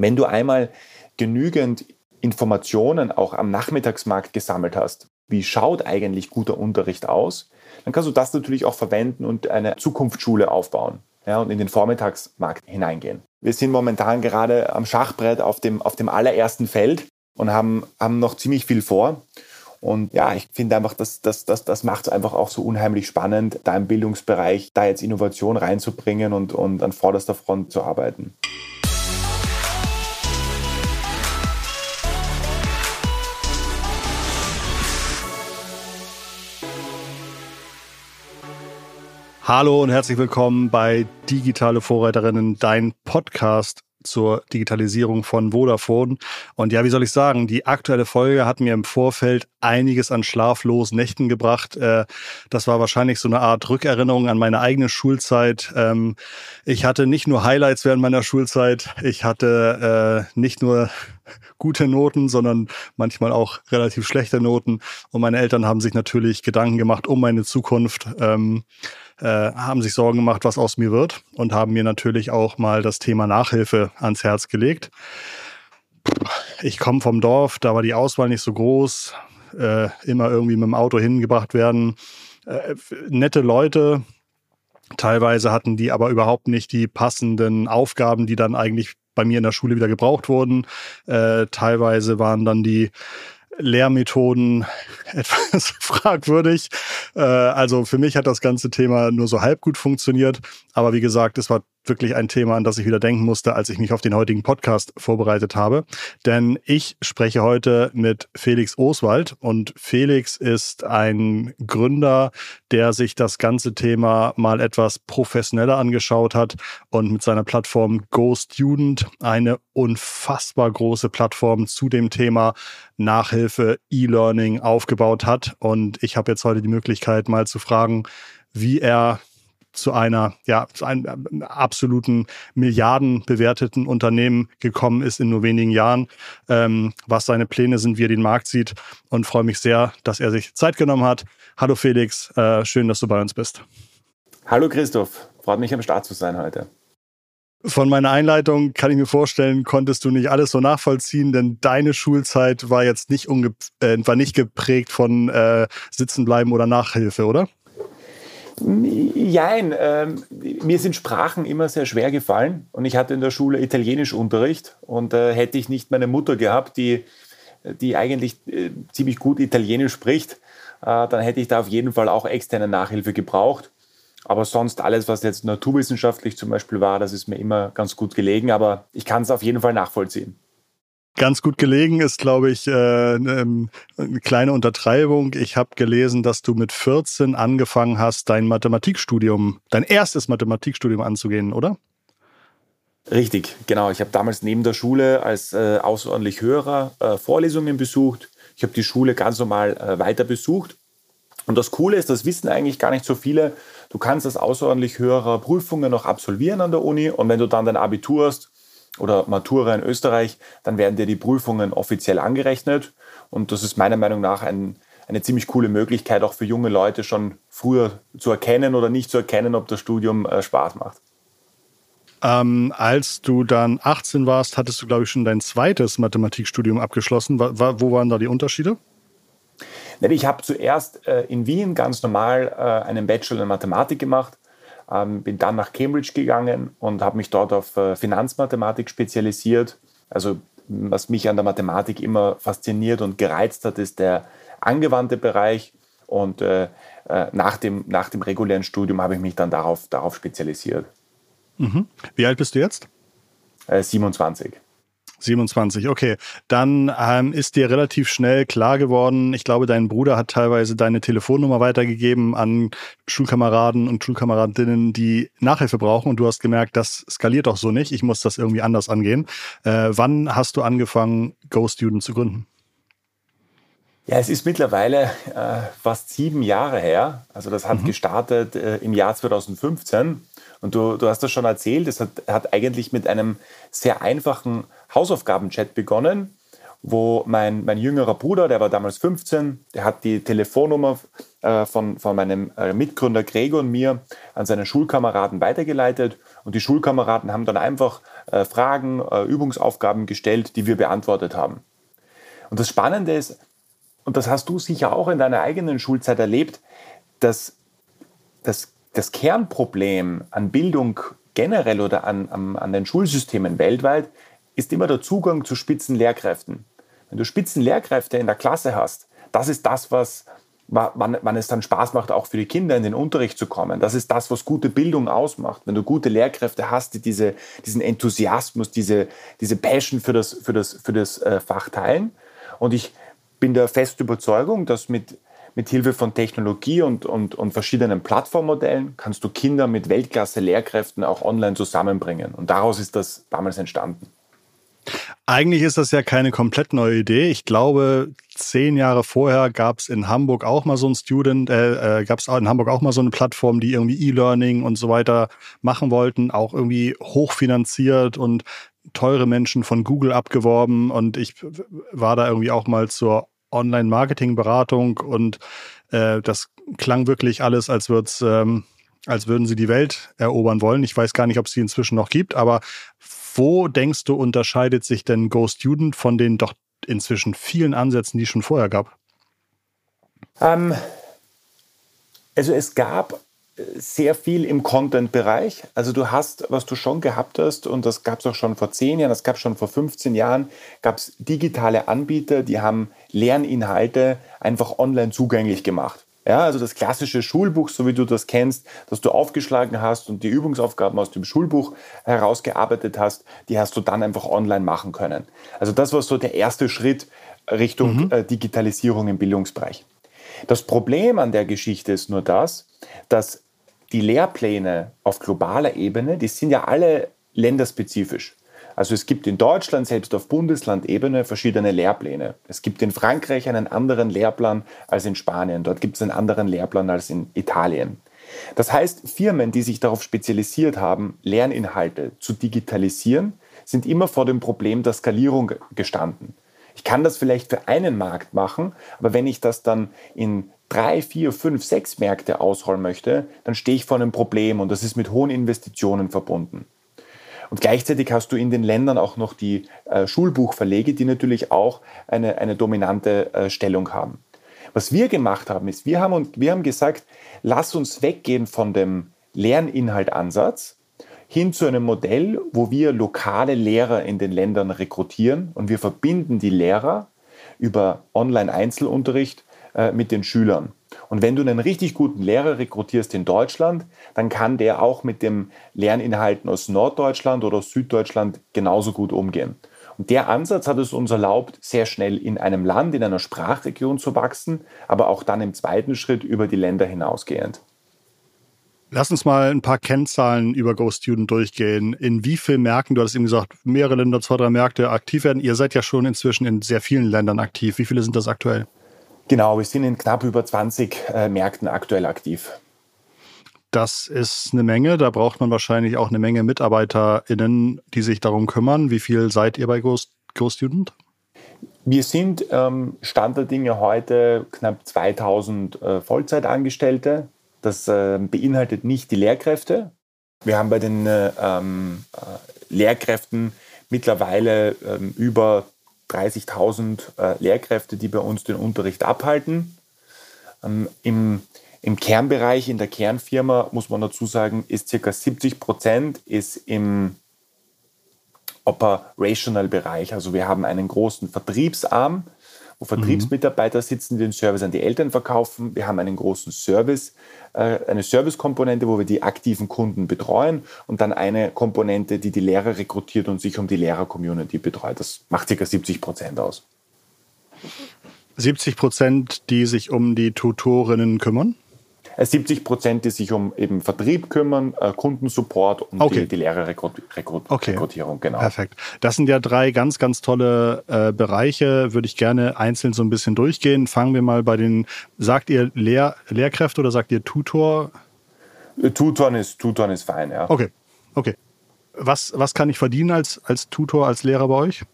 Wenn du einmal genügend Informationen auch am Nachmittagsmarkt gesammelt hast, wie schaut eigentlich guter Unterricht aus, dann kannst du das natürlich auch verwenden und eine Zukunftsschule aufbauen ja, und in den Vormittagsmarkt hineingehen. Wir sind momentan gerade am Schachbrett auf dem, auf dem allerersten Feld und haben, haben noch ziemlich viel vor. Und ja, ich finde einfach, das, das, das, das macht es einfach auch so unheimlich spannend, da im Bildungsbereich da jetzt Innovation reinzubringen und, und an vorderster Front zu arbeiten. Hallo und herzlich willkommen bei Digitale Vorreiterinnen, dein Podcast zur Digitalisierung von Vodafone. Und ja, wie soll ich sagen, die aktuelle Folge hat mir im Vorfeld einiges an schlaflosen Nächten gebracht. Äh, das war wahrscheinlich so eine Art Rückerinnerung an meine eigene Schulzeit. Ähm, ich hatte nicht nur Highlights während meiner Schulzeit, ich hatte äh, nicht nur gute Noten, sondern manchmal auch relativ schlechte Noten. Und meine Eltern haben sich natürlich Gedanken gemacht um meine Zukunft. Äh, haben sich Sorgen gemacht, was aus mir wird und haben mir natürlich auch mal das Thema Nachhilfe ans Herz gelegt. Ich komme vom Dorf, da war die Auswahl nicht so groß, äh, immer irgendwie mit dem Auto hingebracht werden. Äh, nette Leute, teilweise hatten die aber überhaupt nicht die passenden Aufgaben, die dann eigentlich bei mir in der Schule wieder gebraucht wurden. Äh, teilweise waren dann die Lehrmethoden etwas fragwürdig. Äh, also für mich hat das ganze Thema nur so halb gut funktioniert. Aber wie gesagt, es war wirklich ein Thema, an das ich wieder denken musste, als ich mich auf den heutigen Podcast vorbereitet habe. Denn ich spreche heute mit Felix Oswald und Felix ist ein Gründer, der sich das ganze Thema mal etwas professioneller angeschaut hat und mit seiner Plattform Go Student eine unfassbar große Plattform zu dem Thema Nachhilfe, E-Learning aufgebaut hat. Und ich habe jetzt heute die Möglichkeit, mal zu fragen, wie er zu einer, ja, zu einem äh, absoluten Milliarden bewerteten Unternehmen gekommen ist in nur wenigen Jahren, ähm, was seine Pläne sind, wie er den Markt sieht und freue mich sehr, dass er sich Zeit genommen hat. Hallo Felix, äh, schön, dass du bei uns bist. Hallo Christoph, freut mich am Start zu sein heute. Von meiner Einleitung kann ich mir vorstellen, konntest du nicht alles so nachvollziehen, denn deine Schulzeit war jetzt nicht, äh, war nicht geprägt von äh, Sitzenbleiben oder Nachhilfe, oder? Jein, ähm, mir sind Sprachen immer sehr schwer gefallen und ich hatte in der Schule Italienischunterricht und äh, hätte ich nicht meine Mutter gehabt, die, die eigentlich äh, ziemlich gut Italienisch spricht, äh, dann hätte ich da auf jeden Fall auch externe Nachhilfe gebraucht. Aber sonst alles, was jetzt naturwissenschaftlich zum Beispiel war, das ist mir immer ganz gut gelegen, aber ich kann es auf jeden Fall nachvollziehen ganz gut gelegen ist, glaube ich, äh, ähm, eine kleine Untertreibung. Ich habe gelesen, dass du mit 14 angefangen hast, dein Mathematikstudium, dein erstes Mathematikstudium anzugehen, oder? Richtig, genau. Ich habe damals neben der Schule als äh, außerordentlich Hörer äh, Vorlesungen besucht. Ich habe die Schule ganz normal äh, weiter besucht. Und das Coole ist, das wissen eigentlich gar nicht so viele. Du kannst als außerordentlich Hörer Prüfungen noch absolvieren an der Uni und wenn du dann dein Abitur hast, oder Matura in Österreich, dann werden dir die Prüfungen offiziell angerechnet. Und das ist meiner Meinung nach ein, eine ziemlich coole Möglichkeit, auch für junge Leute schon früher zu erkennen oder nicht zu erkennen, ob das Studium äh, Spaß macht. Ähm, als du dann 18 warst, hattest du, glaube ich, schon dein zweites Mathematikstudium abgeschlossen. Wo, wo waren da die Unterschiede? Ich habe zuerst äh, in Wien ganz normal äh, einen Bachelor in Mathematik gemacht ähm, bin dann nach Cambridge gegangen und habe mich dort auf äh, Finanzmathematik spezialisiert. Also was mich an der Mathematik immer fasziniert und gereizt hat, ist der angewandte Bereich. Und äh, äh nach, dem, nach dem regulären Studium habe ich mich dann darauf, darauf spezialisiert. Mhm. Wie alt bist du jetzt? Äh, 27. 27, okay. Dann ähm, ist dir relativ schnell klar geworden, ich glaube, dein Bruder hat teilweise deine Telefonnummer weitergegeben an Schulkameraden und Schulkameradinnen, die Nachhilfe brauchen und du hast gemerkt, das skaliert doch so nicht, ich muss das irgendwie anders angehen. Äh, wann hast du angefangen, Go Student zu gründen? Ja, es ist mittlerweile äh, fast sieben Jahre her. Also das hat mhm. gestartet äh, im Jahr 2015. Und du, du hast das schon erzählt, es hat, hat eigentlich mit einem sehr einfachen Hausaufgaben-Chat begonnen, wo mein, mein jüngerer Bruder, der war damals 15, der hat die Telefonnummer äh, von, von meinem äh, Mitgründer Gregor und mir an seine Schulkameraden weitergeleitet. Und die Schulkameraden haben dann einfach äh, Fragen, äh, Übungsaufgaben gestellt, die wir beantwortet haben. Und das Spannende ist, und das hast du sicher auch in deiner eigenen Schulzeit erlebt, dass das, das Kernproblem an Bildung generell oder an, an, an den Schulsystemen weltweit ist immer der Zugang zu Spitzenlehrkräften. Wenn du Spitzenlehrkräfte in der Klasse hast, das ist das, was, wann, wann es dann Spaß macht, auch für die Kinder in den Unterricht zu kommen. Das ist das, was gute Bildung ausmacht. Wenn du gute Lehrkräfte hast, die diese, diesen Enthusiasmus, diese, diese Passion für das, für das, für das äh, Fach teilen. Und ich bin der festen Überzeugung, dass mit, mit Hilfe von Technologie und, und, und verschiedenen Plattformmodellen kannst du Kinder mit Weltklasse-Lehrkräften auch online zusammenbringen. Und daraus ist das damals entstanden. Eigentlich ist das ja keine komplett neue Idee. Ich glaube, zehn Jahre vorher gab es in Hamburg auch mal so ein Student, äh, äh gab es in Hamburg auch mal so eine Plattform, die irgendwie E-Learning und so weiter machen wollten, auch irgendwie hochfinanziert und teure Menschen von Google abgeworben. Und ich war da irgendwie auch mal zur Online-Marketing-Beratung und äh, das klang wirklich alles, als würde ähm, als würden sie die Welt erobern wollen. Ich weiß gar nicht, ob es die inzwischen noch gibt, aber wo denkst du, unterscheidet sich denn Go Student von den doch inzwischen vielen Ansätzen, die es schon vorher gab? Ähm, also es gab sehr viel im Content-Bereich. Also du hast, was du schon gehabt hast, und das gab es auch schon vor zehn Jahren, das gab es schon vor 15 Jahren, gab es digitale Anbieter, die haben Lerninhalte einfach online zugänglich gemacht. Ja, also das klassische Schulbuch, so wie du das kennst, das du aufgeschlagen hast und die Übungsaufgaben aus dem Schulbuch herausgearbeitet hast, die hast du dann einfach online machen können. Also das war so der erste Schritt Richtung mhm. äh, Digitalisierung im Bildungsbereich. Das Problem an der Geschichte ist nur das, dass die Lehrpläne auf globaler Ebene, die sind ja alle länderspezifisch. Also es gibt in Deutschland selbst auf Bundeslandebene verschiedene Lehrpläne. Es gibt in Frankreich einen anderen Lehrplan als in Spanien. Dort gibt es einen anderen Lehrplan als in Italien. Das heißt, Firmen, die sich darauf spezialisiert haben, Lerninhalte zu digitalisieren, sind immer vor dem Problem der Skalierung gestanden. Ich kann das vielleicht für einen Markt machen, aber wenn ich das dann in drei, vier, fünf, sechs Märkte ausrollen möchte, dann stehe ich vor einem Problem und das ist mit hohen Investitionen verbunden. Und gleichzeitig hast du in den Ländern auch noch die äh, Schulbuchverlege, die natürlich auch eine, eine dominante äh, Stellung haben. Was wir gemacht haben, ist, wir haben, und, wir haben gesagt, lass uns weggehen von dem Lerninhaltansatz hin zu einem Modell, wo wir lokale Lehrer in den Ländern rekrutieren und wir verbinden die Lehrer über Online-Einzelunterricht äh, mit den Schülern. Und wenn du einen richtig guten Lehrer rekrutierst in Deutschland, dann kann der auch mit den Lerninhalten aus Norddeutschland oder Süddeutschland genauso gut umgehen. Und der Ansatz hat es uns erlaubt, sehr schnell in einem Land, in einer Sprachregion zu wachsen, aber auch dann im zweiten Schritt über die Länder hinausgehend. Lass uns mal ein paar Kennzahlen über GoStudent durchgehen. In wie vielen Märkten, du hast eben gesagt, mehrere Länder, zwei, drei Märkte aktiv werden. Ihr seid ja schon inzwischen in sehr vielen Ländern aktiv. Wie viele sind das aktuell? Genau, wir sind in knapp über 20 äh, Märkten aktuell aktiv. Das ist eine Menge. Da braucht man wahrscheinlich auch eine Menge MitarbeiterInnen, die sich darum kümmern. Wie viel seid ihr bei GoStudent? Wir sind ähm, Stand der Dinge heute knapp 2000 äh, Vollzeitangestellte. Das äh, beinhaltet nicht die Lehrkräfte. Wir haben bei den äh, ähm, äh, Lehrkräften mittlerweile ähm, über 30.000 äh, Lehrkräfte, die bei uns den Unterricht abhalten. Ähm, im, Im Kernbereich, in der Kernfirma, muss man dazu sagen, ist ca. 70 Prozent im Operational-Bereich. Also wir haben einen großen Vertriebsarm, wo Vertriebsmitarbeiter sitzen, die den Service an die Eltern verkaufen. Wir haben einen großen Service, äh, eine Servicekomponente, wo wir die aktiven Kunden betreuen und dann eine Komponente, die die Lehrer rekrutiert und sich um die Lehrer-Community betreut. Das macht ca. 70 Prozent aus. 70 Prozent, die sich um die Tutorinnen kümmern? 70 Prozent, die sich um eben Vertrieb kümmern, äh, Kundensupport und okay. die, die Lehrerrekrutierung. Okay. Genau. Perfekt. Das sind ja drei ganz, ganz tolle äh, Bereiche. Würde ich gerne einzeln so ein bisschen durchgehen. Fangen wir mal bei den, sagt ihr Lehr Lehrkräfte oder sagt ihr Tutor? Äh, Tutoren ist, Tutoren ist fein, ja. Okay, okay. Was, was kann ich verdienen als, als Tutor, als Lehrer bei euch?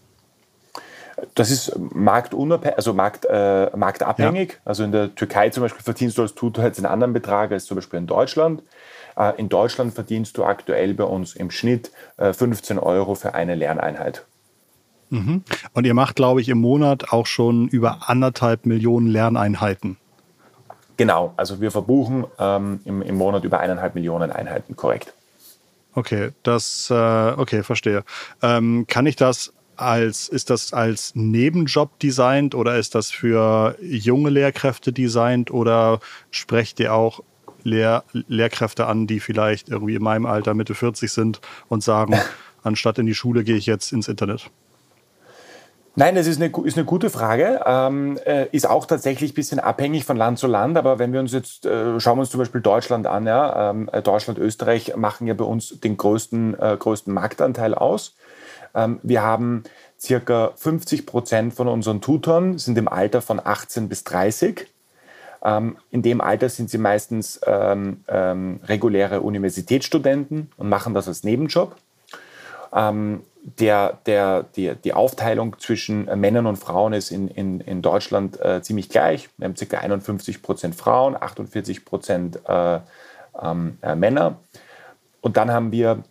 Das ist marktunabhängig, also markt, äh, marktabhängig. Ja. Also in der Türkei zum Beispiel verdienst du als Tutor jetzt einen anderen Betrag als zum Beispiel in Deutschland. Äh, in Deutschland verdienst du aktuell bei uns im Schnitt 15 Euro für eine Lerneinheit. Mhm. Und ihr macht, glaube ich, im Monat auch schon über anderthalb Millionen Lerneinheiten. Genau, also wir verbuchen ähm, im, im Monat über eineinhalb Millionen Einheiten, korrekt. Okay, das, äh, okay, verstehe. Ähm, kann ich das als, ist das als Nebenjob designt oder ist das für junge Lehrkräfte designt oder sprecht ihr auch Lehr Lehrkräfte an, die vielleicht irgendwie in meinem Alter Mitte 40 sind und sagen, anstatt in die Schule gehe ich jetzt ins Internet? Nein, das ist eine, ist eine gute Frage. Ähm, äh, ist auch tatsächlich ein bisschen abhängig von Land zu Land. Aber wenn wir uns jetzt, äh, schauen wir uns zum Beispiel Deutschland an, ja, ähm, äh, Deutschland, Österreich machen ja bei uns den größten, äh, größten Marktanteil aus. Ähm, wir haben circa 50 Prozent von unseren Tutoren sind im Alter von 18 bis 30. Ähm, in dem Alter sind sie meistens ähm, ähm, reguläre Universitätsstudenten und machen das als Nebenjob. Ähm, der, der, die, die Aufteilung zwischen äh, Männern und Frauen ist in, in, in Deutschland äh, ziemlich gleich. Wir haben ca. 51 Prozent Frauen, 48 Prozent äh, ähm, äh, Männer. Und dann haben wir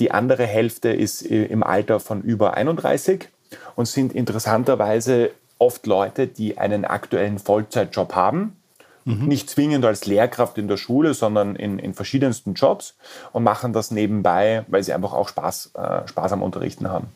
die andere Hälfte ist äh, im Alter von über 31 und sind interessanterweise oft Leute, die einen aktuellen Vollzeitjob haben Mhm. Nicht zwingend als Lehrkraft in der Schule, sondern in, in verschiedensten Jobs und machen das nebenbei, weil sie einfach auch Spaß, äh, Spaß am Unterrichten haben.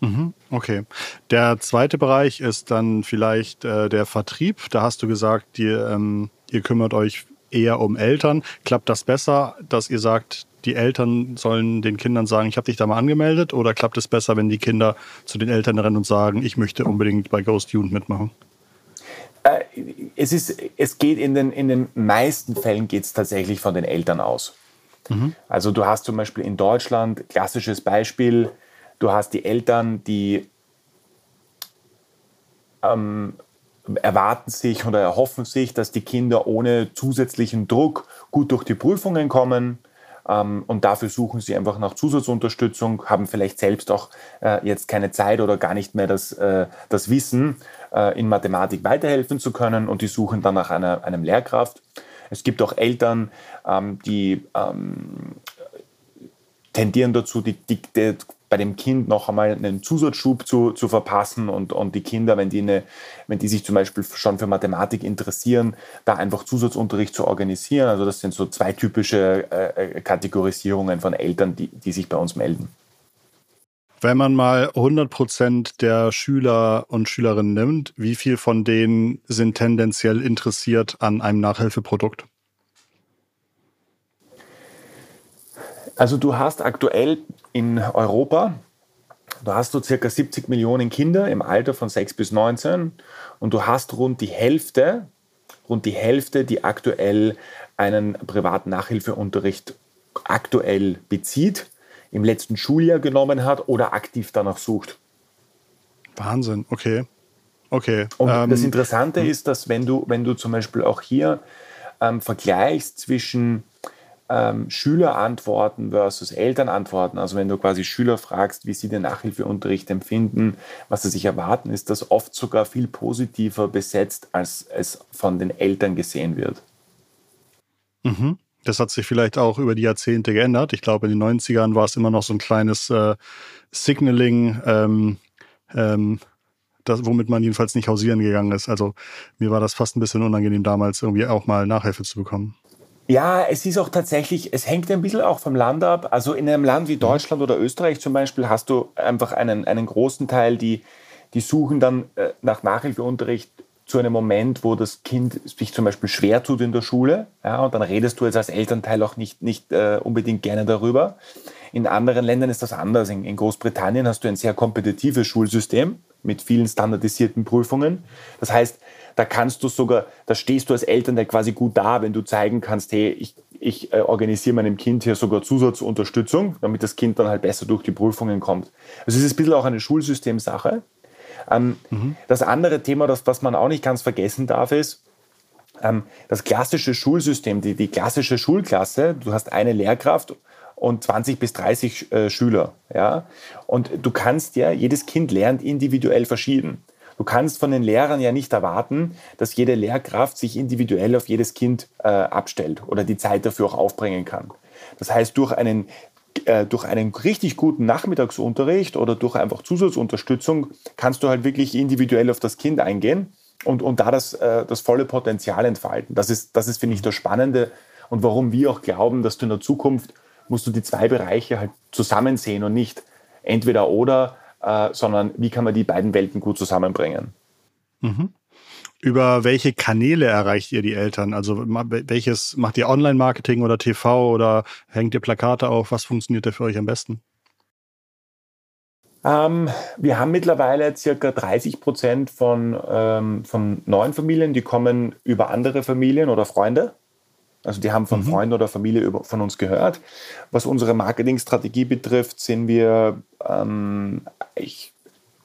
Mhm, okay. Der zweite Bereich ist dann vielleicht äh, der Vertrieb. Da hast du gesagt, ihr, ähm, ihr kümmert euch eher um Eltern. Klappt das besser, dass ihr sagt, die Eltern sollen den Kindern sagen, ich habe dich da mal angemeldet? Oder klappt es besser, wenn die Kinder zu den Eltern rennen und sagen, ich möchte unbedingt bei Ghost Student mitmachen? Äh, es, ist, es geht in den, in den meisten Fällen geht es tatsächlich von den Eltern aus. Mhm. Also du hast zum Beispiel in Deutschland, klassisches Beispiel, du hast die Eltern, die ähm, erwarten sich oder erhoffen sich, dass die Kinder ohne zusätzlichen Druck gut durch die Prüfungen kommen. Ähm, und dafür suchen sie einfach nach Zusatzunterstützung, haben vielleicht selbst auch äh, jetzt keine Zeit oder gar nicht mehr das, äh, das Wissen, äh, in Mathematik weiterhelfen zu können und die suchen dann nach einer, einem Lehrkraft. Es gibt auch Eltern, ähm, die ähm, tendieren dazu, die, die, die, bei dem Kind noch einmal einen Zusatzschub zu, zu verpassen und, und die Kinder, wenn die, eine, wenn die sich zum Beispiel schon für Mathematik interessieren, da einfach Zusatzunterricht zu organisieren. Also das sind so zwei typische äh, Kategorisierungen von Eltern, die, die sich bei uns melden. Wenn man mal 100 Prozent der Schüler und Schülerinnen nimmt, wie viel von denen sind tendenziell interessiert an einem Nachhilfeprodukt? Also du hast aktuell in Europa, da hast du circa 70 Millionen Kinder im Alter von 6 bis 19 und du hast rund die Hälfte, rund die Hälfte, die aktuell einen privaten Nachhilfeunterricht aktuell bezieht im letzten Schuljahr genommen hat oder aktiv danach sucht. Wahnsinn, okay. Okay. Und ähm, das Interessante hm. ist, dass wenn du, wenn du zum Beispiel auch hier ähm, vergleichst zwischen ähm, Schülerantworten versus Elternantworten, also wenn du quasi Schüler fragst, wie sie den Nachhilfeunterricht empfinden, was sie sich erwarten, ist das oft sogar viel positiver besetzt, als es von den Eltern gesehen wird. Mhm. Das hat sich vielleicht auch über die Jahrzehnte geändert. Ich glaube, in den 90ern war es immer noch so ein kleines äh, Signaling, ähm, ähm, das, womit man jedenfalls nicht hausieren gegangen ist. Also mir war das fast ein bisschen unangenehm damals, irgendwie auch mal Nachhilfe zu bekommen. Ja, es ist auch tatsächlich, es hängt ein bisschen auch vom Land ab. Also in einem Land wie mhm. Deutschland oder Österreich zum Beispiel hast du einfach einen, einen großen Teil, die, die suchen dann äh, nach Nachhilfeunterricht zu einem Moment, wo das Kind sich zum Beispiel schwer tut in der Schule. Ja, und dann redest du jetzt als Elternteil auch nicht, nicht äh, unbedingt gerne darüber. In anderen Ländern ist das anders. In, in, Großbritannien hast du ein sehr kompetitives Schulsystem mit vielen standardisierten Prüfungen. Das heißt, da kannst du sogar, da stehst du als Elternteil quasi gut da, wenn du zeigen kannst, hey, ich, ich äh, organisiere meinem Kind hier sogar Zusatzunterstützung, damit das Kind dann halt besser durch die Prüfungen kommt. Also es ist ein bisschen auch eine Schulsystemsache. Ähm, mhm. Das andere Thema, das, was man auch nicht ganz vergessen darf, ist, ähm, das klassische Schulsystem, die, die klassische Schulklasse, du hast eine Lehrkraft und 20 bis 30 äh, Schüler. Ja? Und du kannst ja, jedes Kind lernt individuell verschieden. Du kannst von den Lehrern ja nicht erwarten, dass jede Lehrkraft sich individuell auf jedes Kind äh, abstellt oder die Zeit dafür auch aufbringen kann. Das heißt, durch einen, äh, durch einen richtig guten Nachmittagsunterricht oder durch einfach Zusatzunterstützung kannst du halt wirklich individuell auf das Kind eingehen und, und da das, äh, das volle Potenzial entfalten. Das ist, das ist, finde ich, das Spannende und warum wir auch glauben, dass du in der Zukunft musst du die zwei Bereiche halt zusammen sehen und nicht entweder oder, äh, sondern wie kann man die beiden Welten gut zusammenbringen. Mhm. Über welche Kanäle erreicht ihr die Eltern? Also welches macht ihr Online-Marketing oder TV oder hängt ihr Plakate auf? Was funktioniert da für euch am besten? Ähm, wir haben mittlerweile circa 30 Prozent von, ähm, von neuen Familien, die kommen über andere Familien oder Freunde. Also die haben von mhm. Freunden oder Familie über, von uns gehört. Was unsere Marketingstrategie betrifft, sind wir, ähm, ich,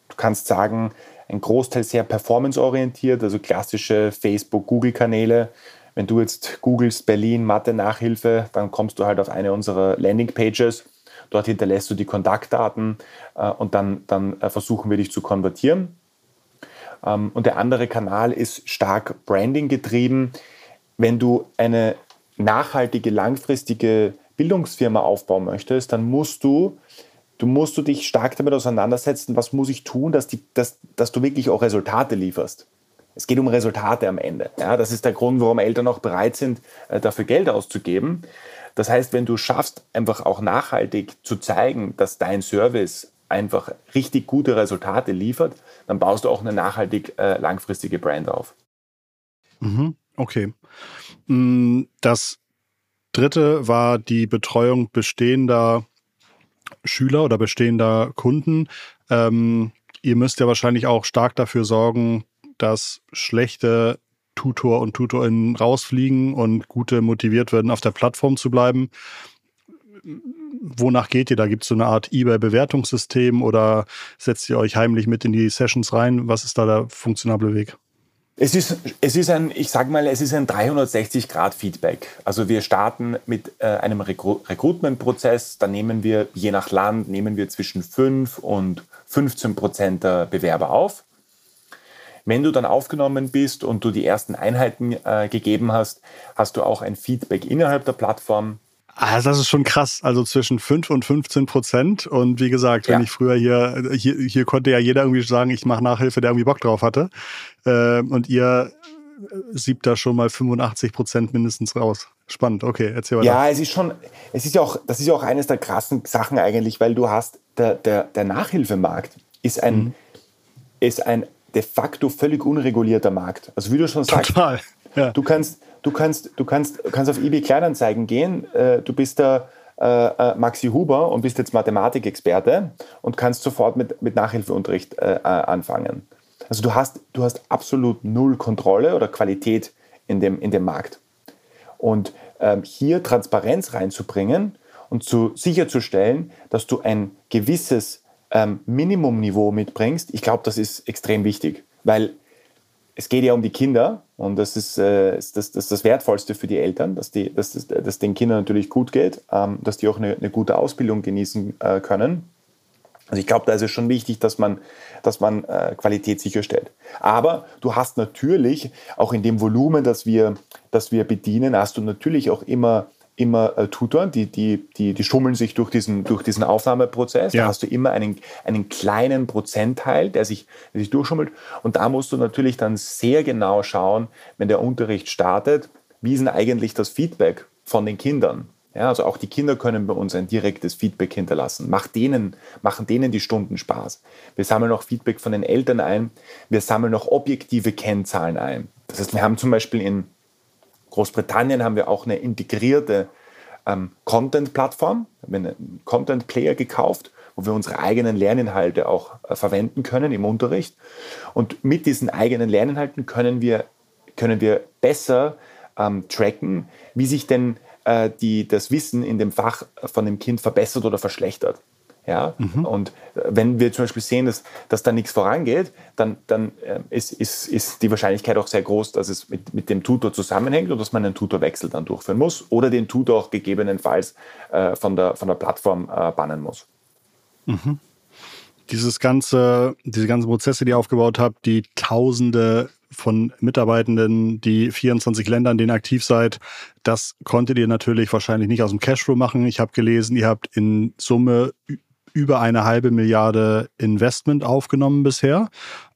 du kannst sagen, ein Großteil sehr performanceorientiert, also klassische Facebook, Google-Kanäle. Wenn du jetzt googelst Berlin Mathe-Nachhilfe, dann kommst du halt auf eine unserer Landing-Pages. Dort hinterlässt du die Kontaktdaten äh, und dann, dann äh, versuchen wir dich zu konvertieren. Ähm, und der andere Kanal ist stark Branding getrieben. Wenn du eine nachhaltige, langfristige Bildungsfirma aufbauen möchtest, dann musst du, du musst du dich stark damit auseinandersetzen, was muss ich tun, dass, die, dass, dass du wirklich auch Resultate lieferst. Es geht um Resultate am Ende. Ja, das ist der Grund, warum Eltern auch bereit sind, äh, dafür Geld auszugeben. Das heißt, wenn du schaffst, einfach auch nachhaltig zu zeigen, dass dein Service einfach richtig gute Resultate liefert, dann baust du auch eine nachhaltig äh, langfristige Brand auf. Mhm, okay. Mm, das dritte war die Betreuung bestehender Schüler oder bestehender Kunden. Ähm, ihr müsst ja wahrscheinlich auch stark dafür sorgen, dass schlechte Tutor und Tutorinnen rausfliegen und gute motiviert werden, auf der Plattform zu bleiben. Wonach geht ihr da? Gibt es so eine Art eBay-Bewertungssystem oder setzt ihr euch heimlich mit in die Sessions rein? Was ist da der funktionable Weg? Es ist, es ist ein, ich sage mal, es ist ein 360-Grad-Feedback. Also wir starten mit äh, einem Recruitment-Prozess. Da nehmen wir, je nach Land, nehmen wir zwischen 5 und 15 Prozent der Bewerber auf. Wenn du dann aufgenommen bist und du die ersten Einheiten äh, gegeben hast, hast du auch ein Feedback innerhalb der Plattform. Also das ist schon krass. Also zwischen 5 und 15 Prozent. Und wie gesagt, wenn ja. ich früher hier, hier, hier konnte ja jeder irgendwie sagen, ich mache Nachhilfe, der irgendwie Bock drauf hatte. Äh, und ihr siebt da schon mal 85 Prozent mindestens raus. Spannend, okay, erzähl weiter. Ja, es ist schon, es ist ja auch, das ist ja auch eines der krassen Sachen eigentlich, weil du hast, der, der, der Nachhilfemarkt ist ein, mhm. ist ein de facto völlig unregulierter Markt. Also wie du schon sagst, Total. Ja. du kannst, du kannst, du kannst, kannst auf eBay Kleinanzeigen gehen. Äh, du bist der äh, äh, Maxi Huber und bist jetzt Mathematikexperte und kannst sofort mit, mit Nachhilfeunterricht anfangen. Also du hast, du hast absolut null Kontrolle oder Qualität in dem, in dem Markt. Und ähm, hier Transparenz reinzubringen und zu, sicherzustellen, dass du ein gewisses ähm, Minimumniveau mitbringst, ich glaube, das ist extrem wichtig, weil es geht ja um die Kinder und das ist, äh, das, das, das, Wertvollste für die Eltern, dass, die, dass, dass, dass den Kindern natürlich gut geht, ähm, dass die auch eine, eine gute Ausbildung genießen äh, können. Also ich glaube, da ist es schon wichtig, dass man, dass man äh, Qualität sicherstellt. Aber du hast natürlich auch in dem Volumen, das wir, das wir bedienen, hast du natürlich auch immer immer äh, Tutoren, die, die, die, die schummeln sich durch diesen, durch diesen Aufnahmeprozess. Ja. Da hast du immer einen, einen kleinen Prozentteil, der sich, der sich durchschummelt. Und da musst du natürlich dann sehr genau schauen, wenn der Unterricht startet, wie ist denn eigentlich das Feedback von den Kindern? Ja, also auch die Kinder können bei uns ein direktes Feedback hinterlassen. Macht denen, machen denen die Stunden Spaß. Wir sammeln auch Feedback von den Eltern ein. Wir sammeln auch objektive Kennzahlen ein. Das heißt, wir haben zum Beispiel in Großbritannien haben wir auch eine integrierte ähm, Content-Plattform. Einen Content-Player gekauft, wo wir unsere eigenen Lerninhalte auch äh, verwenden können im Unterricht. Und mit diesen eigenen Lerninhalten können wir, können wir besser ähm, tracken, wie sich denn äh, die, das Wissen in dem Fach von dem Kind verbessert oder verschlechtert. Ja? Mhm. Und äh, wenn wir zum Beispiel sehen, dass, dass da nichts vorangeht, dann, dann äh, ist, ist, ist die Wahrscheinlichkeit auch sehr groß, dass es mit, mit dem Tutor zusammenhängt und dass man einen Tutorwechsel dann durchführen muss oder den Tutor auch gegebenenfalls äh, von, der, von der Plattform äh, bannen muss. Mhm. dieses ganze, diese ganzen Prozesse, die ihr aufgebaut habt, die Tausende von Mitarbeitenden, die 24 Länder, in denen aktiv seid, das konntet ihr natürlich wahrscheinlich nicht aus dem Cashflow machen. Ich habe gelesen, ihr habt in Summe über eine halbe Milliarde Investment aufgenommen bisher,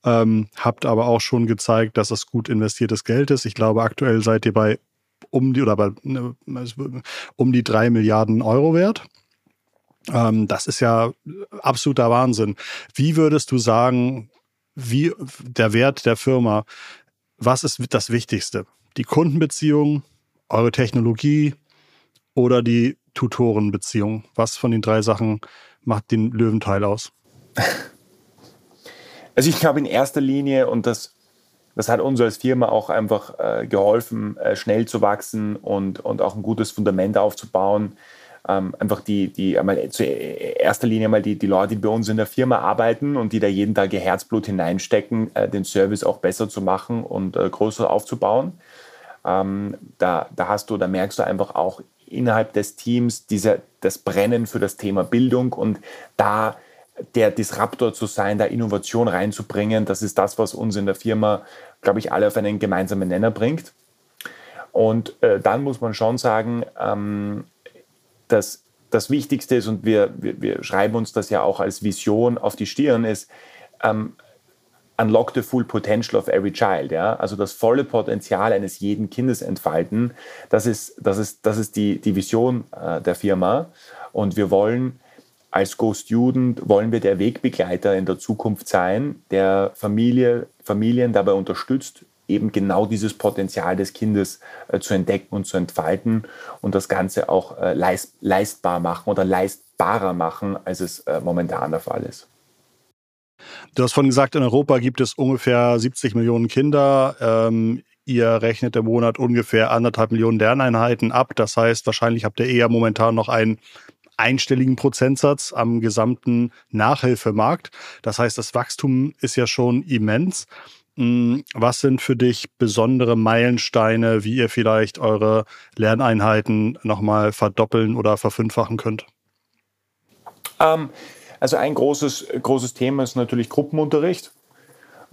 ähm, habt aber auch schon gezeigt, dass es gut investiertes Geld ist. Ich glaube, aktuell seid ihr bei um die oder bei ne, um die drei Milliarden Euro wert. Ähm, das ist ja absoluter Wahnsinn. Wie würdest du sagen, wie der Wert der Firma, was ist das Wichtigste? Die Kundenbeziehung, eure Technologie oder die Tutorenbeziehung? Was von den drei Sachen macht den Löwenteil aus? Also ich glaube in erster Linie, und das, das hat uns als Firma auch einfach äh, geholfen, äh, schnell zu wachsen und, und auch ein gutes Fundament aufzubauen, ähm, einfach die, die einmal zu erster Linie mal die, die Leute, die bei uns in der Firma arbeiten und die da jeden Tag ihr Herzblut hineinstecken, äh, den Service auch besser zu machen und äh, größer aufzubauen. Ähm, da, da hast du, da merkst du einfach auch innerhalb des Teams diese, das Brennen für das Thema Bildung und da der Disruptor zu sein, da Innovation reinzubringen, das ist das, was uns in der Firma, glaube ich, alle auf einen gemeinsamen Nenner bringt. Und äh, dann muss man schon sagen, ähm, das, das Wichtigste ist, und wir, wir, wir, schreiben uns das ja auch als Vision auf die Stirn, ist, ähm, unlock the full potential of every child. Ja? Also das volle Potenzial eines jeden Kindes entfalten. Das ist, das ist, das ist die, die Vision äh, der Firma. Und wir wollen als Go Student, wollen wir der Wegbegleiter in der Zukunft sein, der Familie, Familien dabei unterstützt, eben genau dieses Potenzial des Kindes äh, zu entdecken und zu entfalten und das Ganze auch äh, leist, leistbar machen oder leistbarer machen, als es äh, momentan der Fall ist. Du hast vorhin gesagt, in Europa gibt es ungefähr 70 Millionen Kinder. Ähm, ihr rechnet im Monat ungefähr anderthalb Millionen Lerneinheiten ab. Das heißt, wahrscheinlich habt ihr eher momentan noch einen einstelligen Prozentsatz am gesamten Nachhilfemarkt. Das heißt, das Wachstum ist ja schon immens. Hm, was sind für dich besondere Meilensteine, wie ihr vielleicht eure Lerneinheiten nochmal verdoppeln oder verfünffachen könnt? Ähm, also ein großes, großes Thema ist natürlich Gruppenunterricht.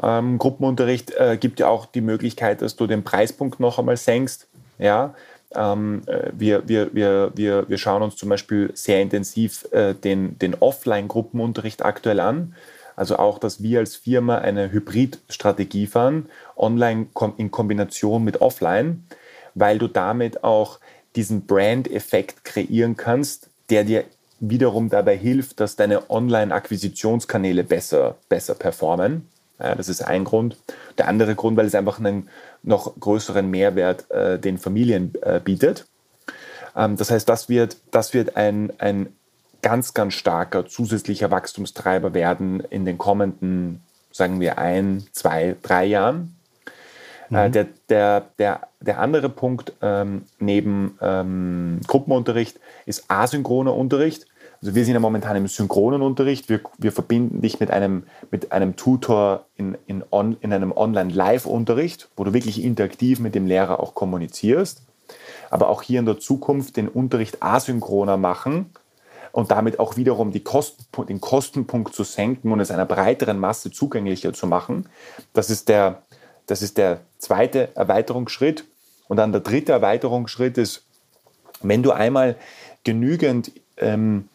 Ähm, Gruppenunterricht äh, gibt ja auch die Möglichkeit, dass du den Preispunkt noch einmal senkst. Ja, ähm, äh, wir, wir, wir, wir, wir schauen uns zum Beispiel sehr intensiv äh, den, den Offline-Gruppenunterricht aktuell an. Also auch, dass wir als Firma eine Hybridstrategie fahren, online in Kombination mit offline, weil du damit auch diesen Brand-Effekt kreieren kannst, der dir wiederum dabei hilft, dass deine Online-Akquisitionskanäle besser, besser performen. Ja, das ist ein Grund. Der andere Grund, weil es einfach einen noch größeren Mehrwert äh, den Familien äh, bietet. Ähm, das heißt, das wird, das wird ein, ein ganz, ganz starker zusätzlicher Wachstumstreiber werden in den kommenden, sagen wir, ein, zwei, drei Jahren. Äh, mhm. der, der, der, der andere Punkt ähm, neben ähm, Gruppenunterricht ist asynchroner Unterricht. Also wir sind ja momentan im synchronen Unterricht. Wir, wir verbinden dich mit einem, mit einem Tutor in, in, on, in einem Online-Live-Unterricht, wo du wirklich interaktiv mit dem Lehrer auch kommunizierst. Aber auch hier in der Zukunft den Unterricht asynchroner machen, und damit auch wiederum die Kosten, den Kostenpunkt zu senken und es einer breiteren Masse zugänglicher zu machen. Das ist der, das ist der zweite Erweiterungsschritt. Und dann der dritte Erweiterungsschritt ist, wenn du einmal genügend ähm,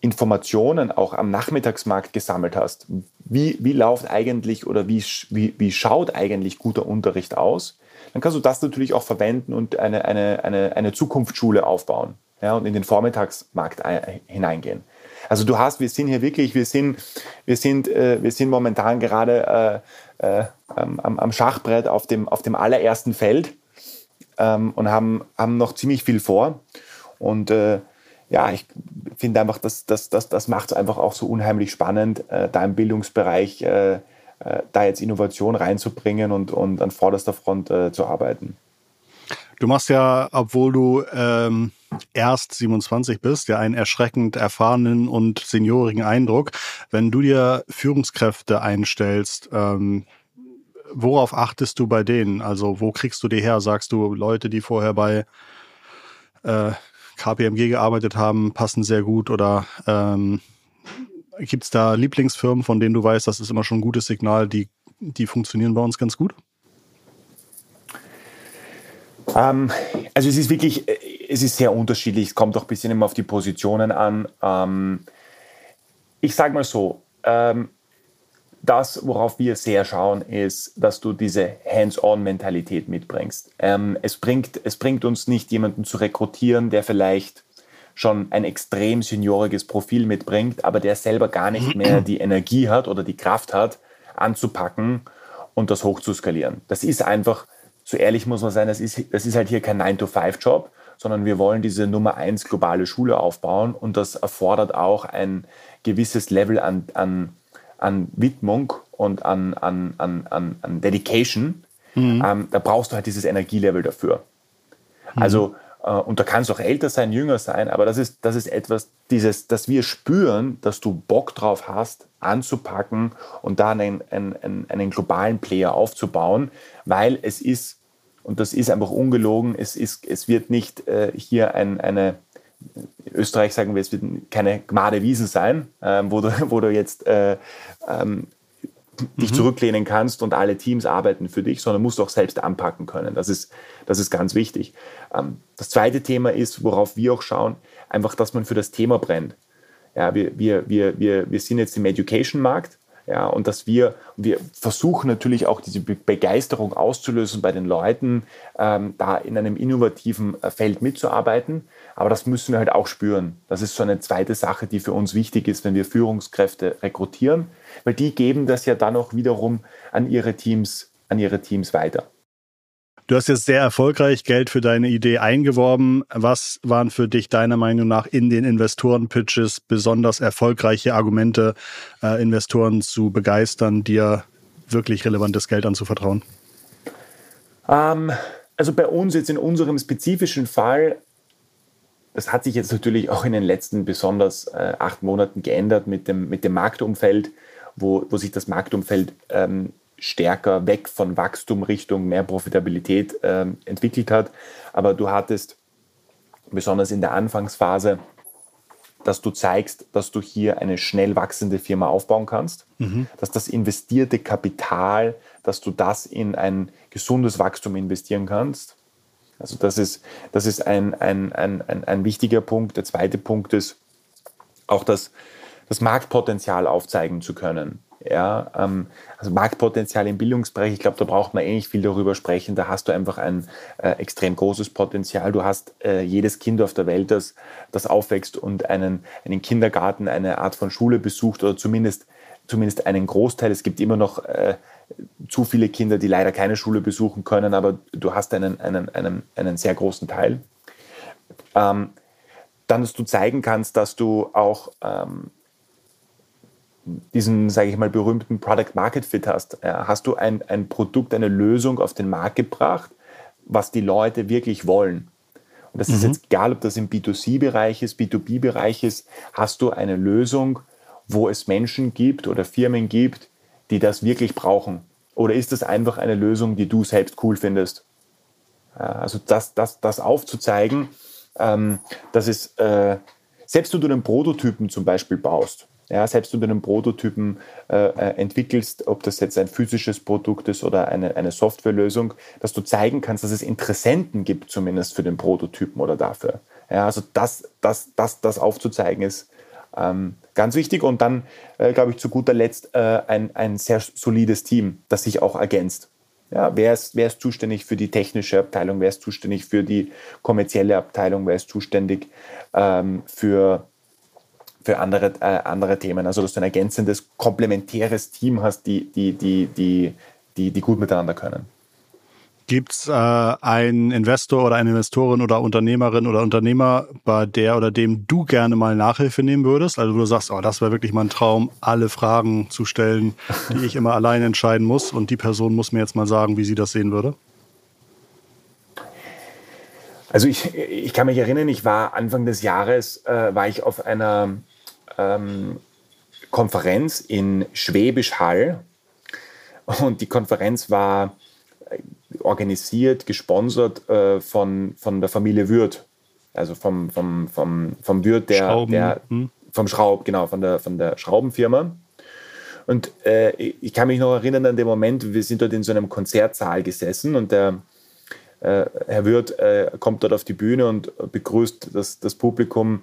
Informationen auch am Nachmittagsmarkt gesammelt hast, wie, wie läuft eigentlich oder wie, wie, wie schaut eigentlich guter Unterricht aus, dann kannst du das natürlich auch verwenden und eine, eine, eine, eine Zukunftsschule aufbauen ja, und in den Vormittagsmarkt hineingehen. Also du hast, wir sind hier wirklich, wir sind, wir sind, äh, wir sind momentan gerade äh, äh, am, am, Schachbrett auf dem, auf dem allerersten Feld ähm, und haben, haben noch ziemlich viel vor. Und äh, ja, ich finde einfach, das, das, das, das macht es einfach auch so unheimlich spannend, äh, da im Bildungsbereich äh, da jetzt Innovation reinzubringen und, und an vorderster Front zu arbeiten. Du machst ja, obwohl du ähm, erst 27 bist, ja einen erschreckend erfahrenen und seniorigen Eindruck. Wenn du dir Führungskräfte einstellst, ähm, worauf achtest du bei denen? Also wo kriegst du die her? Sagst du, Leute, die vorher bei äh, KPMG gearbeitet haben, passen sehr gut oder ähm, Gibt es da Lieblingsfirmen, von denen du weißt, das ist immer schon ein gutes Signal, die, die funktionieren bei uns ganz gut? Ähm, also es ist wirklich, äh, es ist sehr unterschiedlich. Es kommt auch ein bisschen immer auf die Positionen an. Ähm, ich sage mal so, ähm, das, worauf wir sehr schauen, ist, dass du diese Hands-on-Mentalität mitbringst. Ähm, es, bringt, es bringt uns nicht, jemanden zu rekrutieren, der vielleicht schon ein extrem senioriges Profil mitbringt, aber der selber gar nicht mehr die Energie hat oder die Kraft hat, anzupacken und das hochzuskalieren. Das ist einfach, so ehrlich muss man sein, das ist, das ist halt hier kein 9-to-5-Job, sondern wir wollen diese Nummer 1 globale Schule aufbauen und das erfordert auch ein gewisses Level an, an, an Widmung und an, an, an, an, an Dedication. Mhm. Ähm, da brauchst du halt dieses Energielevel dafür. Mhm. Also äh, und da kann es auch älter sein, jünger sein, aber das ist, das ist etwas, dieses, dass wir spüren, dass du Bock drauf hast, anzupacken und da einen, einen, einen globalen Player aufzubauen, weil es ist, und das ist einfach ungelogen, es, ist, es wird nicht äh, hier ein, eine, in Österreich sagen wir, es wird keine Gmade Wiesen sein, äh, wo, du, wo du jetzt äh, ähm, dich mhm. zurücklehnen kannst und alle Teams arbeiten für dich, sondern musst auch selbst anpacken können. Das ist, das ist ganz wichtig. Ähm, das zweite Thema ist, worauf wir auch schauen, einfach, dass man für das Thema brennt. Ja, wir, wir, wir, wir, wir sind jetzt im Education-Markt ja, und dass wir, wir versuchen natürlich auch diese Begeisterung auszulösen bei den Leuten, ähm, da in einem innovativen äh, Feld mitzuarbeiten. Aber das müssen wir halt auch spüren. Das ist so eine zweite Sache, die für uns wichtig ist, wenn wir Führungskräfte rekrutieren, weil die geben das ja dann auch wiederum an ihre Teams, an ihre Teams weiter. Du hast jetzt sehr erfolgreich Geld für deine Idee eingeworben. Was waren für dich deiner Meinung nach in den Investoren-Pitches besonders erfolgreiche Argumente, äh, Investoren zu begeistern, dir wirklich relevantes Geld anzuvertrauen? Ähm, also bei uns jetzt in unserem spezifischen Fall, das hat sich jetzt natürlich auch in den letzten besonders äh, acht Monaten geändert mit dem, mit dem Marktumfeld, wo, wo sich das Marktumfeld ähm, stärker weg von Wachstum Richtung mehr Profitabilität äh, entwickelt hat. Aber du hattest besonders in der Anfangsphase, dass du zeigst, dass du hier eine schnell wachsende Firma aufbauen kannst, mhm. dass das investierte Kapital, dass du das in ein gesundes Wachstum investieren kannst. Also das ist, das ist ein, ein, ein, ein, ein wichtiger Punkt. Der zweite Punkt ist auch das, das Marktpotenzial aufzeigen zu können. Ja, ähm, also Marktpotenzial im Bildungsbereich, ich glaube, da braucht man eh nicht viel darüber sprechen. Da hast du einfach ein äh, extrem großes Potenzial. Du hast äh, jedes Kind auf der Welt, das, das aufwächst und einen, einen Kindergarten, eine Art von Schule besucht oder zumindest, zumindest einen Großteil. Es gibt immer noch äh, zu viele Kinder, die leider keine Schule besuchen können, aber du hast einen, einen, einen, einen sehr großen Teil. Ähm, dann, dass du zeigen kannst, dass du auch ähm, diesen, sage ich mal, berühmten Product Market Fit hast. Hast du ein, ein Produkt, eine Lösung auf den Markt gebracht, was die Leute wirklich wollen? Und das mhm. ist jetzt egal, ob das im B2C-Bereich ist, B2B-Bereich ist, hast du eine Lösung, wo es Menschen gibt oder Firmen gibt, die das wirklich brauchen? Oder ist das einfach eine Lösung, die du selbst cool findest? Also das, das, das aufzuzeigen, ähm, dass es, äh, selbst wenn du einen Prototypen zum Beispiel baust, ja, selbst wenn du einen Prototypen äh, äh, entwickelst, ob das jetzt ein physisches Produkt ist oder eine, eine Softwarelösung, dass du zeigen kannst, dass es Interessenten gibt, zumindest für den Prototypen oder dafür. Ja, also das, das, das, das aufzuzeigen ist ähm, ganz wichtig. Und dann, äh, glaube ich, zu guter Letzt äh, ein, ein sehr solides Team, das sich auch ergänzt. Ja, wer, ist, wer ist zuständig für die technische Abteilung? Wer ist zuständig für die kommerzielle Abteilung? Wer ist zuständig ähm, für für andere, äh, andere Themen. Also dass du ein ergänzendes, komplementäres Team hast, die, die, die, die, die, die gut miteinander können. Gibt es äh, einen Investor oder eine Investorin oder Unternehmerin oder Unternehmer, bei der oder dem du gerne mal Nachhilfe nehmen würdest? Also du sagst, oh, das wäre wirklich mein Traum, alle Fragen zu stellen, die ich immer alleine entscheiden muss und die Person muss mir jetzt mal sagen, wie sie das sehen würde? Also ich, ich kann mich erinnern, ich war Anfang des Jahres, äh, war ich auf einer ähm, Konferenz in Schwäbisch Hall. Und die Konferenz war äh, organisiert, gesponsert äh, von, von der Familie Würth. Also vom, vom, vom, vom Wirt, der, der, hm? vom Schraub, genau, von der, von der Schraubenfirma. Und äh, ich kann mich noch erinnern an den Moment, wir sind dort in so einem Konzertsaal gesessen und der äh, Herr Wirth äh, kommt dort auf die Bühne und begrüßt das, das Publikum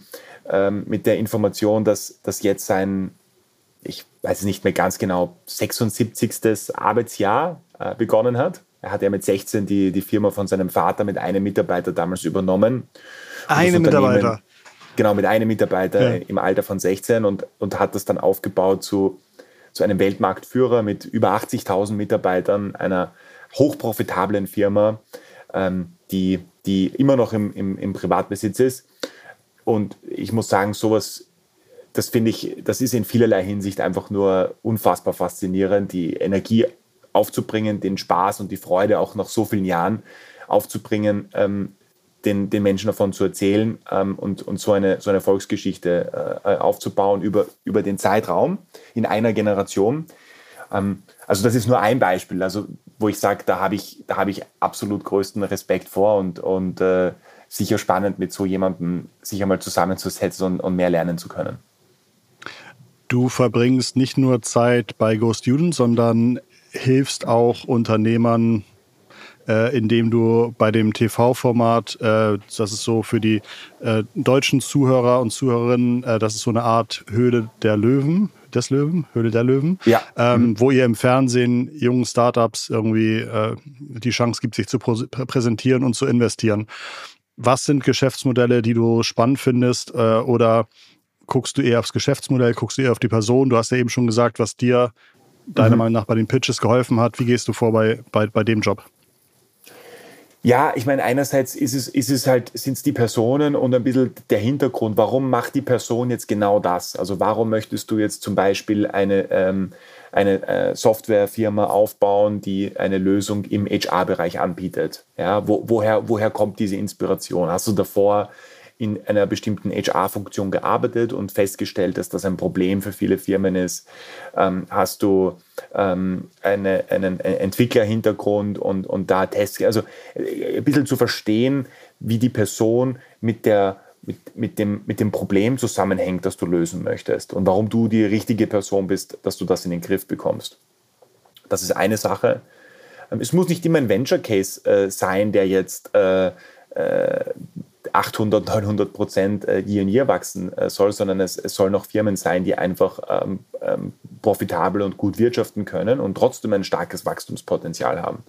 ähm, mit der Information, dass, dass jetzt sein, ich weiß nicht mehr ganz genau, 76. Arbeitsjahr äh, begonnen hat. Er hat ja mit 16 die, die Firma von seinem Vater mit einem Mitarbeiter damals übernommen. Eine Mitarbeiter? Genau, mit einem Mitarbeiter ja. im Alter von 16 und, und hat das dann aufgebaut zu, zu einem Weltmarktführer mit über 80.000 Mitarbeitern, einer hochprofitablen Firma, ähm, die, die immer noch im, im, im Privatbesitz ist. Und ich muss sagen, sowas, das finde ich, das ist in vielerlei Hinsicht einfach nur unfassbar faszinierend, die Energie aufzubringen, den Spaß und die Freude auch nach so vielen Jahren aufzubringen, ähm, den, den Menschen davon zu erzählen ähm, und, und so eine, so eine Volksgeschichte äh, aufzubauen über, über den Zeitraum in einer Generation. Ähm, also das ist nur ein Beispiel, also wo ich sage, da habe ich, hab ich absolut größten Respekt vor und, und äh, sicher spannend, mit so jemandem sich einmal zusammenzusetzen und, und mehr lernen zu können. Du verbringst nicht nur Zeit bei Go Student, sondern hilfst auch Unternehmern, äh, indem du bei dem TV-Format, äh, das ist so für die äh, deutschen Zuhörer und Zuhörerinnen, äh, das ist so eine Art Höhle der Löwen, des Löwen, Höhle der Löwen, ja. ähm, mhm. wo ihr im Fernsehen jungen Startups irgendwie äh, die Chance gibt, sich zu präsentieren und zu investieren. Was sind Geschäftsmodelle, die du spannend findest äh, oder guckst du eher aufs Geschäftsmodell, guckst du eher auf die Person? Du hast ja eben schon gesagt, was dir deiner mhm. Meinung nach bei den Pitches geholfen hat. Wie gehst du vor bei, bei, bei dem Job? Ja, ich meine, einerseits ist es, ist es halt, sind es die Personen und ein bisschen der Hintergrund. Warum macht die Person jetzt genau das? Also warum möchtest du jetzt zum Beispiel eine, ähm, eine äh, Softwarefirma aufbauen, die eine Lösung im HR-Bereich anbietet? Ja, wo, woher, woher kommt diese Inspiration? Hast du davor in einer bestimmten HR-Funktion gearbeitet und festgestellt, dass das ein Problem für viele Firmen ist? Ähm, hast du ähm, eine, einen Entwicklerhintergrund und, und da Tests, also äh, ein bisschen zu verstehen, wie die Person mit der mit, mit, dem, mit dem Problem zusammenhängt, das du lösen möchtest und warum du die richtige Person bist, dass du das in den Griff bekommst. Das ist eine Sache. Ähm, es muss nicht immer ein Venture Case äh, sein, der jetzt äh, äh, 800, 900 Prozent year in year wachsen äh, soll, sondern es, es sollen auch Firmen sein, die einfach ähm, ähm, profitabel und gut wirtschaften können und trotzdem ein starkes Wachstumspotenzial haben.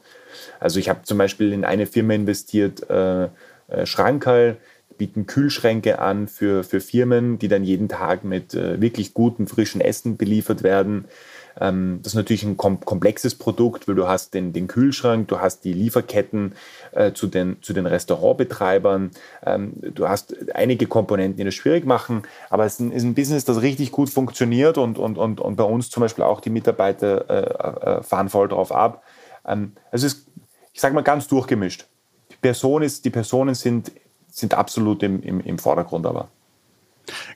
Also ich habe zum Beispiel in eine Firma investiert, äh, äh, Schrankerl, bieten Kühlschränke an für, für Firmen, die dann jeden Tag mit äh, wirklich gutem, frischen Essen beliefert werden. Ähm, das ist natürlich ein komplexes Produkt, weil du hast den, den Kühlschrank, du hast die Lieferketten äh, zu, den, zu den Restaurantbetreibern, ähm, du hast einige Komponenten, die das schwierig machen, aber es ist ein, ist ein Business, das richtig gut funktioniert und, und, und, und bei uns zum Beispiel auch die Mitarbeiter äh, äh, fahren voll drauf ab. Ähm, also es ist, ich sage mal, ganz durchgemischt. Die, Person ist, die Personen sind, sind absolut im, im, im Vordergrund aber.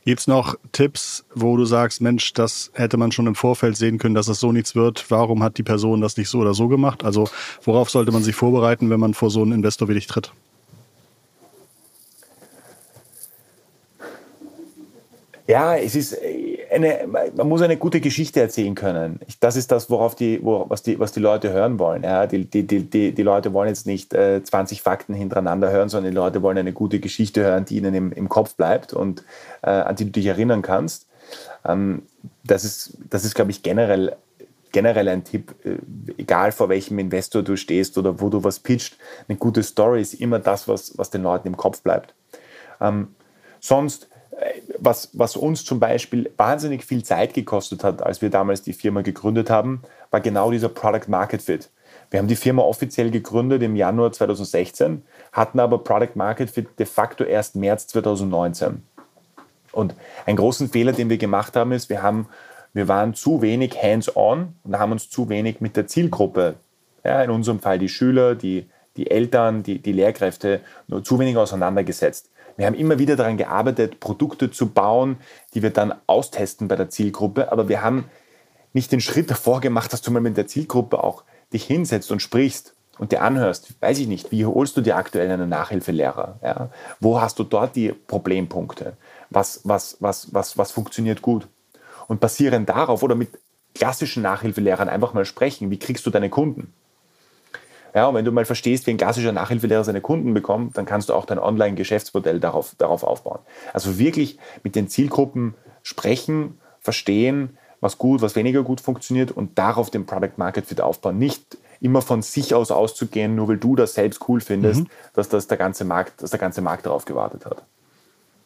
Gibt es noch Tipps, wo du sagst, Mensch, das hätte man schon im Vorfeld sehen können, dass es so nichts wird? Warum hat die Person das nicht so oder so gemacht? Also worauf sollte man sich vorbereiten, wenn man vor so einen Investor wie dich tritt? Ja, es ist eine, man muss eine gute Geschichte erzählen können. Das ist das, worauf die, wo, was, die, was die Leute hören wollen. Ja, die, die, die, die Leute wollen jetzt nicht äh, 20 Fakten hintereinander hören, sondern die Leute wollen eine gute Geschichte hören, die ihnen im, im Kopf bleibt und äh, an die du dich erinnern kannst. Ähm, das ist, das ist glaube ich, generell, generell ein Tipp, äh, egal vor welchem Investor du stehst oder wo du was pitcht. Eine gute Story ist immer das, was, was den Leuten im Kopf bleibt. Ähm, sonst was, was uns zum Beispiel wahnsinnig viel Zeit gekostet hat, als wir damals die Firma gegründet haben, war genau dieser Product Market Fit. Wir haben die Firma offiziell gegründet im Januar 2016, hatten aber Product Market Fit de facto erst März 2019. Und einen großen Fehler, den wir gemacht haben, ist, wir, haben, wir waren zu wenig hands-on und haben uns zu wenig mit der Zielgruppe, ja, in unserem Fall die Schüler, die, die Eltern, die, die Lehrkräfte, nur zu wenig auseinandergesetzt. Wir haben immer wieder daran gearbeitet, Produkte zu bauen, die wir dann austesten bei der Zielgruppe, aber wir haben nicht den Schritt davor gemacht, dass du mal mit der Zielgruppe auch dich hinsetzt und sprichst und dir anhörst, weiß ich nicht, wie holst du dir aktuell einen Nachhilfelehrer? Ja? Wo hast du dort die Problempunkte? was, was, was, was, was funktioniert gut. Und basierend darauf oder mit klassischen Nachhilfelehrern einfach mal sprechen, wie kriegst du deine Kunden? Ja, und wenn du mal verstehst, wie ein klassischer Nachhilfelehrer seine Kunden bekommt, dann kannst du auch dein Online-Geschäftsmodell darauf, darauf aufbauen. Also wirklich mit den Zielgruppen sprechen, verstehen, was gut, was weniger gut funktioniert und darauf den Product Market Fit aufbauen. Nicht immer von sich aus auszugehen, nur weil du das selbst cool findest, mhm. dass das der ganze Markt, dass der ganze Markt darauf gewartet hat.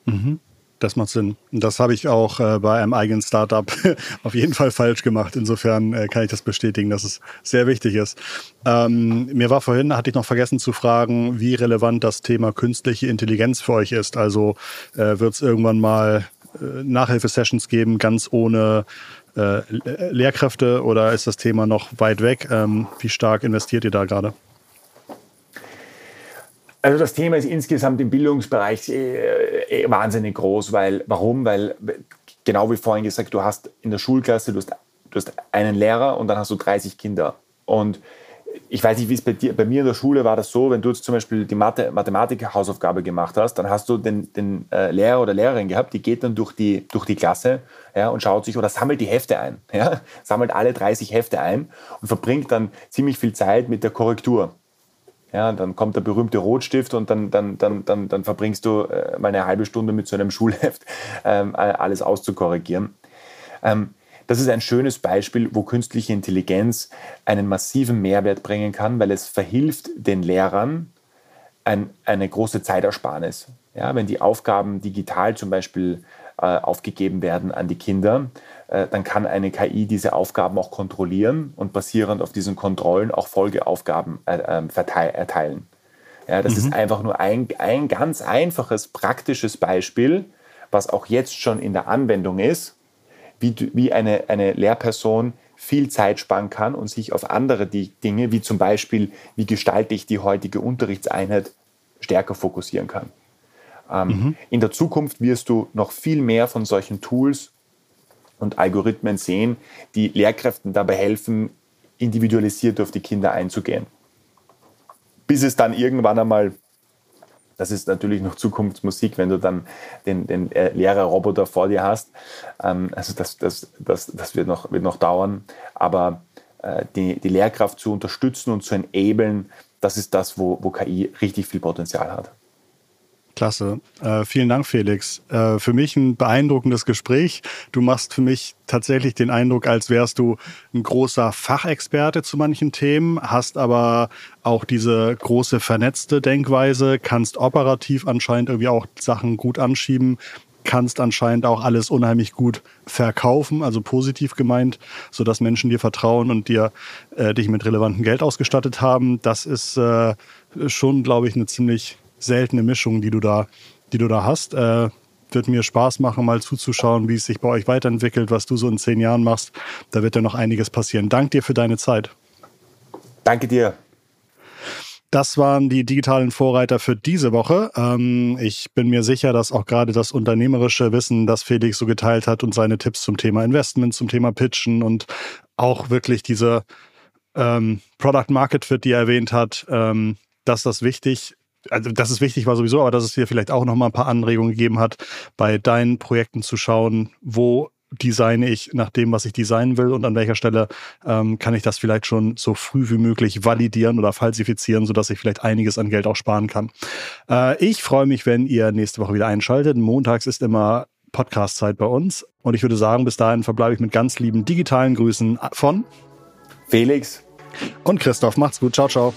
Mhm. Das macht Sinn. Das habe ich auch äh, bei einem eigenen Startup auf jeden Fall falsch gemacht. Insofern äh, kann ich das bestätigen, dass es sehr wichtig ist. Ähm, mir war vorhin, hatte ich noch vergessen zu fragen, wie relevant das Thema künstliche Intelligenz für euch ist. Also äh, wird es irgendwann mal äh, Nachhilfesessions geben, ganz ohne äh, Lehrkräfte oder ist das Thema noch weit weg? Ähm, wie stark investiert ihr da gerade? Also das Thema ist insgesamt im Bildungsbereich äh, äh, wahnsinnig groß, weil warum? Weil genau wie vorhin gesagt, du hast in der Schulklasse, du hast, du hast einen Lehrer und dann hast du 30 Kinder. Und ich weiß nicht, wie es bei dir, bei mir in der Schule war das so, wenn du jetzt zum Beispiel die Mathe, Mathematik-Hausaufgabe gemacht hast, dann hast du den, den äh, Lehrer oder Lehrerin gehabt, die geht dann durch die, durch die Klasse ja, und schaut sich oder sammelt die Hefte ein, ja, sammelt alle 30 Hefte ein und verbringt dann ziemlich viel Zeit mit der Korrektur. Ja, dann kommt der berühmte Rotstift und dann, dann, dann, dann, dann verbringst du äh, mal eine halbe Stunde mit so einem Schulheft ähm, alles auszukorrigieren. Ähm, das ist ein schönes Beispiel, wo künstliche Intelligenz einen massiven Mehrwert bringen kann, weil es verhilft den Lehrern ein, eine große Zeitersparnis. Ja, wenn die Aufgaben digital zum Beispiel äh, aufgegeben werden an die Kinder, dann kann eine KI diese Aufgaben auch kontrollieren und basierend auf diesen Kontrollen auch Folgeaufgaben äh, ähm, erteilen. Ja, das mhm. ist einfach nur ein, ein ganz einfaches, praktisches Beispiel, was auch jetzt schon in der Anwendung ist, wie, wie eine, eine Lehrperson viel Zeit sparen kann und sich auf andere Dinge, wie zum Beispiel, wie gestalte ich die heutige Unterrichtseinheit, stärker fokussieren kann. Ähm, mhm. In der Zukunft wirst du noch viel mehr von solchen Tools und Algorithmen sehen, die Lehrkräften dabei helfen, individualisiert auf die Kinder einzugehen. Bis es dann irgendwann einmal das ist natürlich noch Zukunftsmusik, wenn du dann den, den äh, Lehrerroboter vor dir hast. Ähm, also das, das, das, das wird, noch, wird noch dauern. Aber äh, die, die Lehrkraft zu unterstützen und zu enablen, das ist das, wo, wo KI richtig viel Potenzial hat. Klasse. Äh, vielen Dank, Felix. Äh, für mich ein beeindruckendes Gespräch. Du machst für mich tatsächlich den Eindruck, als wärst du ein großer Fachexperte zu manchen Themen, hast aber auch diese große vernetzte Denkweise, kannst operativ anscheinend irgendwie auch Sachen gut anschieben, kannst anscheinend auch alles unheimlich gut verkaufen, also positiv gemeint, sodass Menschen dir vertrauen und dir äh, dich mit relevantem Geld ausgestattet haben. Das ist äh, schon, glaube ich, eine ziemlich seltene Mischung, die du da, die du da hast. Äh, wird mir Spaß machen, mal zuzuschauen, wie es sich bei euch weiterentwickelt, was du so in zehn Jahren machst. Da wird ja noch einiges passieren. Dank dir für deine Zeit. Danke dir. Das waren die digitalen Vorreiter für diese Woche. Ähm, ich bin mir sicher, dass auch gerade das unternehmerische Wissen, das Felix so geteilt hat und seine Tipps zum Thema Investment, zum Thema Pitchen und auch wirklich diese ähm, Product Market Fit, die er erwähnt hat, ähm, dass das wichtig also das ist wichtig war sowieso, aber dass es dir vielleicht auch noch mal ein paar Anregungen gegeben hat, bei deinen Projekten zu schauen, wo designe ich nach dem, was ich designen will und an welcher Stelle ähm, kann ich das vielleicht schon so früh wie möglich validieren oder falsifizieren, sodass ich vielleicht einiges an Geld auch sparen kann. Äh, ich freue mich, wenn ihr nächste Woche wieder einschaltet. Montags ist immer Podcast-Zeit bei uns und ich würde sagen, bis dahin verbleibe ich mit ganz lieben digitalen Grüßen von Felix und Christoph. Macht's gut. Ciao, ciao.